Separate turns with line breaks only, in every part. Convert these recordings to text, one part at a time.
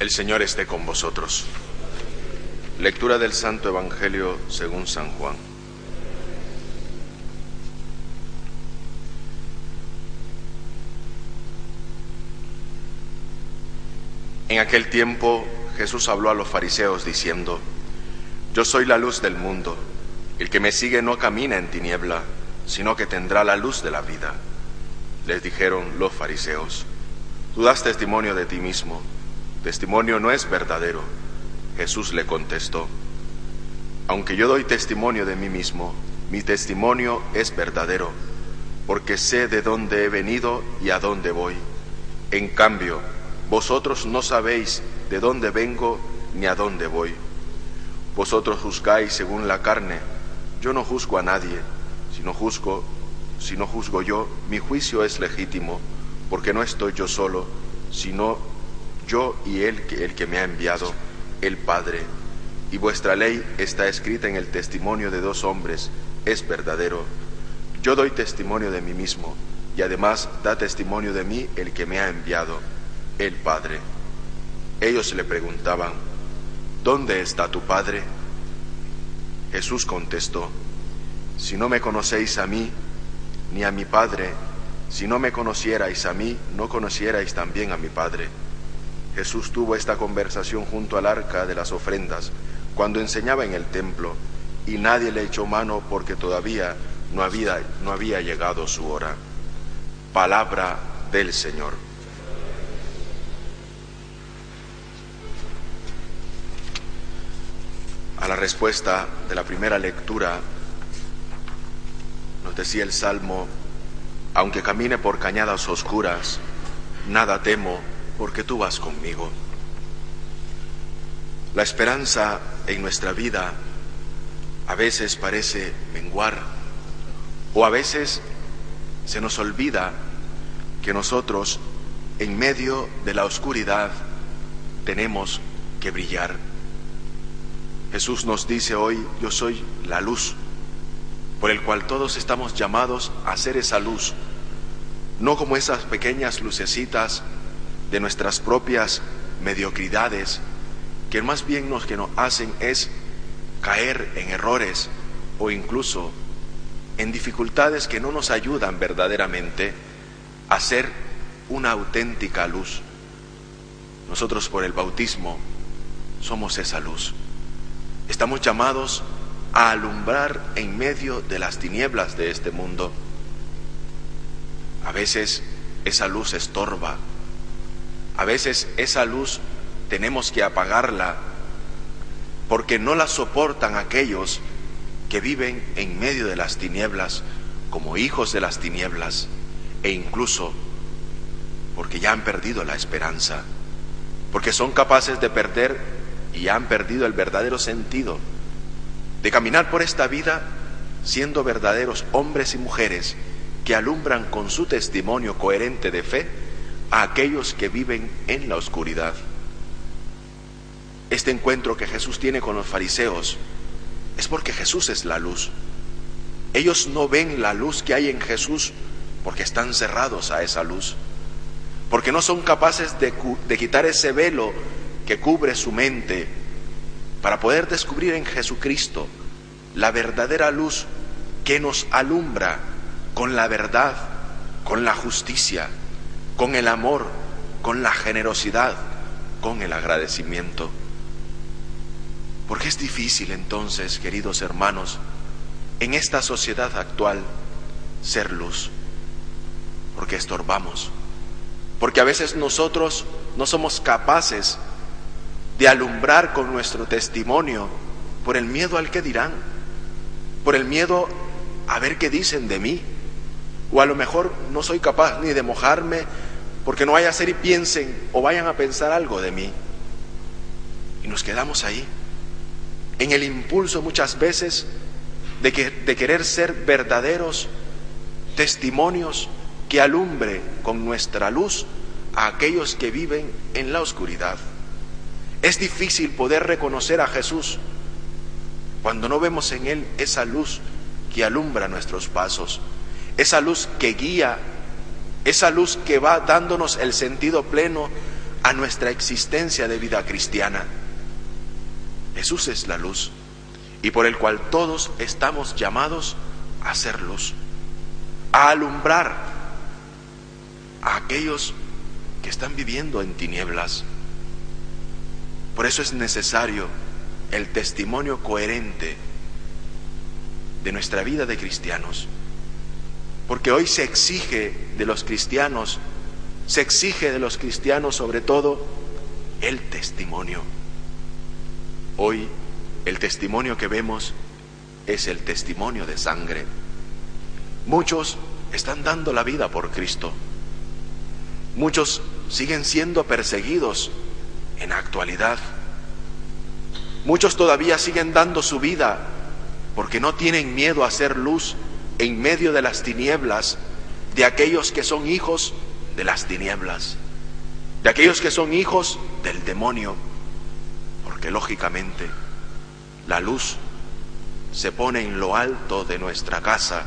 El Señor esté con vosotros. Lectura del Santo Evangelio según San Juan. En aquel tiempo Jesús habló a los fariseos diciendo, Yo soy la luz del mundo, el que me sigue no camina en tiniebla, sino que tendrá la luz de la vida. Les dijeron los fariseos, Tú das testimonio de ti mismo, testimonio no es verdadero. Jesús le contestó, Aunque yo doy testimonio de mí mismo, mi testimonio es verdadero, porque sé de dónde he venido y a dónde voy. En cambio, vosotros no sabéis de dónde vengo ni a dónde voy. Vosotros juzgáis según la carne, yo no juzgo a nadie, si no juzgo, si no juzgo yo, mi juicio es legítimo, porque no estoy yo solo, sino yo y él, el que me ha enviado, el Padre. Y vuestra ley está escrita en el testimonio de dos hombres, es verdadero. Yo doy testimonio de mí mismo, y además da testimonio de mí el que me ha enviado el Padre. Ellos le preguntaban, ¿dónde está tu Padre? Jesús contestó, si no me conocéis a mí, ni a mi Padre, si no me conocierais a mí, no conocierais también a mi Padre. Jesús tuvo esta conversación junto al arca de las ofrendas, cuando enseñaba en el templo, y nadie le echó mano porque todavía no había, no había llegado su hora. Palabra del Señor. A la respuesta de la primera lectura, nos decía el Salmo, aunque camine por cañadas oscuras, nada temo porque tú vas conmigo. La esperanza en nuestra vida a veces parece menguar o a veces se nos olvida que nosotros en medio de la oscuridad tenemos que brillar. Jesús nos dice hoy, yo soy la luz, por el cual todos estamos llamados a ser esa luz, no como esas pequeñas lucecitas de nuestras propias mediocridades, que más bien nos que nos hacen es caer en errores o incluso en dificultades que no nos ayudan verdaderamente a ser una auténtica luz. Nosotros por el bautismo somos esa luz. Estamos llamados a alumbrar en medio de las tinieblas de este mundo. A veces esa luz estorba, a veces esa luz tenemos que apagarla porque no la soportan aquellos que viven en medio de las tinieblas como hijos de las tinieblas e incluso porque ya han perdido la esperanza, porque son capaces de perder y han perdido el verdadero sentido de caminar por esta vida siendo verdaderos hombres y mujeres que alumbran con su testimonio coherente de fe a aquellos que viven en la oscuridad. Este encuentro que Jesús tiene con los fariseos es porque Jesús es la luz. Ellos no ven la luz que hay en Jesús porque están cerrados a esa luz, porque no son capaces de, de quitar ese velo que cubre su mente para poder descubrir en Jesucristo la verdadera luz que nos alumbra con la verdad, con la justicia, con el amor, con la generosidad, con el agradecimiento. Porque es difícil entonces, queridos hermanos, en esta sociedad actual ser luz, porque estorbamos, porque a veces nosotros no somos capaces de alumbrar con nuestro testimonio por el miedo al que dirán, por el miedo a ver qué dicen de mí, o a lo mejor no soy capaz ni de mojarme porque no vaya a ser y piensen o vayan a pensar algo de mí. Y nos quedamos ahí, en el impulso muchas veces de, que, de querer ser verdaderos testimonios que alumbre con nuestra luz a aquellos que viven en la oscuridad. Es difícil poder reconocer a Jesús cuando no vemos en Él esa luz que alumbra nuestros pasos, esa luz que guía, esa luz que va dándonos el sentido pleno a nuestra existencia de vida cristiana. Jesús es la luz y por el cual todos estamos llamados a ser luz, a alumbrar a aquellos que están viviendo en tinieblas. Por eso es necesario el testimonio coherente de nuestra vida de cristianos. Porque hoy se exige de los cristianos, se exige de los cristianos sobre todo el testimonio. Hoy el testimonio que vemos es el testimonio de sangre. Muchos están dando la vida por Cristo. Muchos siguen siendo perseguidos en actualidad. Muchos todavía siguen dando su vida porque no tienen miedo a hacer luz en medio de las tinieblas de aquellos que son hijos de las tinieblas, de aquellos que son hijos del demonio, porque lógicamente la luz se pone en lo alto de nuestra casa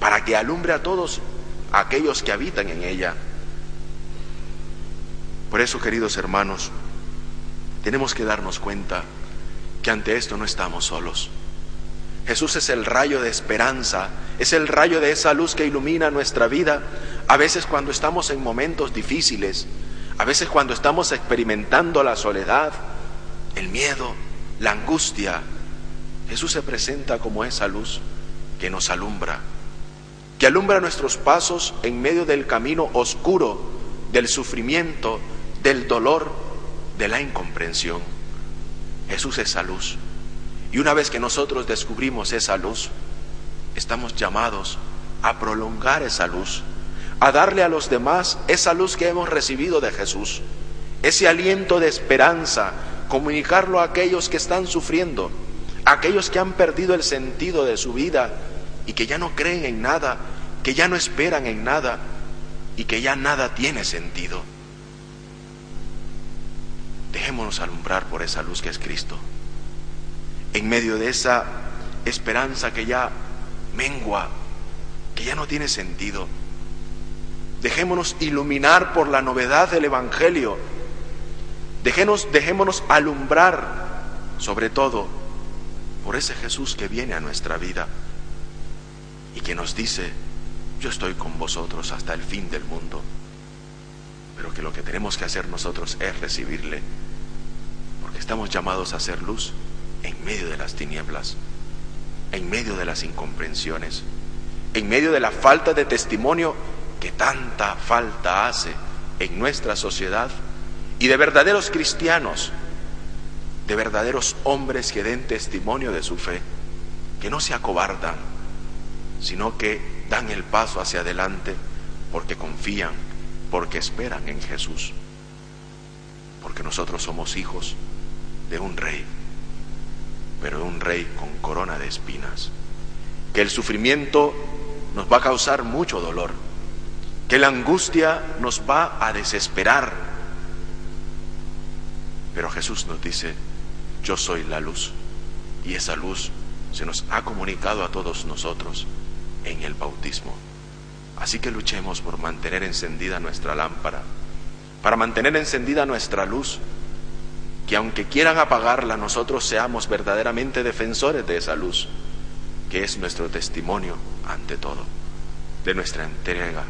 para que alumbre a todos aquellos que habitan en ella. Por eso, queridos hermanos, tenemos que darnos cuenta que ante esto no estamos solos. Jesús es el rayo de esperanza, es el rayo de esa luz que ilumina nuestra vida, a veces cuando estamos en momentos difíciles, a veces cuando estamos experimentando la soledad, el miedo, la angustia. Jesús se presenta como esa luz que nos alumbra, que alumbra nuestros pasos en medio del camino oscuro, del sufrimiento, del dolor, de la incomprensión. Jesús es esa luz. Y una vez que nosotros descubrimos esa luz, estamos llamados a prolongar esa luz, a darle a los demás esa luz que hemos recibido de Jesús, ese aliento de esperanza, comunicarlo a aquellos que están sufriendo, a aquellos que han perdido el sentido de su vida y que ya no creen en nada, que ya no esperan en nada y que ya nada tiene sentido. Dejémonos alumbrar por esa luz que es Cristo en medio de esa esperanza que ya mengua, que ya no tiene sentido. Dejémonos iluminar por la novedad del Evangelio. Dejémonos, dejémonos alumbrar, sobre todo, por ese Jesús que viene a nuestra vida y que nos dice, yo estoy con vosotros hasta el fin del mundo. Pero que lo que tenemos que hacer nosotros es recibirle, porque estamos llamados a ser luz en medio de las tinieblas, en medio de las incomprensiones, en medio de la falta de testimonio que tanta falta hace en nuestra sociedad y de verdaderos cristianos, de verdaderos hombres que den testimonio de su fe, que no se acobardan, sino que dan el paso hacia adelante porque confían, porque esperan en Jesús, porque nosotros somos hijos de un rey pero un rey con corona de espinas. Que el sufrimiento nos va a causar mucho dolor, que la angustia nos va a desesperar. Pero Jesús nos dice, yo soy la luz, y esa luz se nos ha comunicado a todos nosotros en el bautismo. Así que luchemos por mantener encendida nuestra lámpara, para mantener encendida nuestra luz que aunque quieran apagarla, nosotros seamos verdaderamente defensores de esa luz, que es nuestro testimonio ante todo, de nuestra entrega,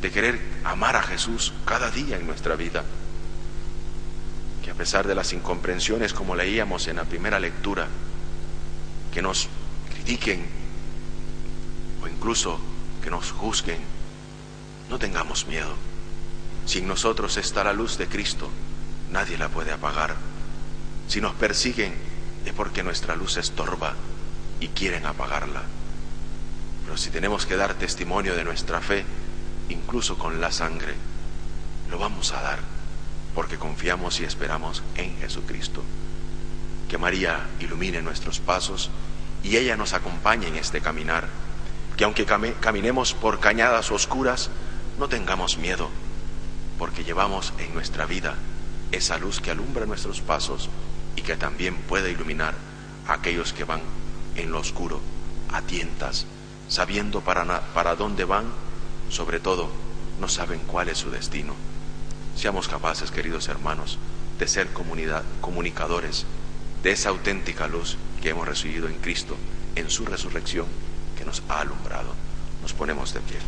de querer amar a Jesús cada día en nuestra vida. Que a pesar de las incomprensiones, como leíamos en la primera lectura, que nos critiquen o incluso que nos juzguen, no tengamos miedo. Si en nosotros está la luz de Cristo, nadie la puede apagar. Si nos persiguen es porque nuestra luz estorba y quieren apagarla. Pero si tenemos que dar testimonio de nuestra fe, incluso con la sangre, lo vamos a dar porque confiamos y esperamos en Jesucristo. Que María ilumine nuestros pasos y ella nos acompañe en este caminar. Que aunque caminemos por cañadas oscuras, no tengamos miedo, porque llevamos en nuestra vida esa luz que alumbra nuestros pasos y que también puede iluminar a aquellos que van en lo oscuro, a tientas, sabiendo para, para dónde van, sobre todo no saben cuál es su destino. seamos capaces, queridos hermanos, de ser comunidad, comunicadores de esa auténtica luz que hemos recibido en Cristo, en su resurrección que nos ha alumbrado. Nos ponemos de pie.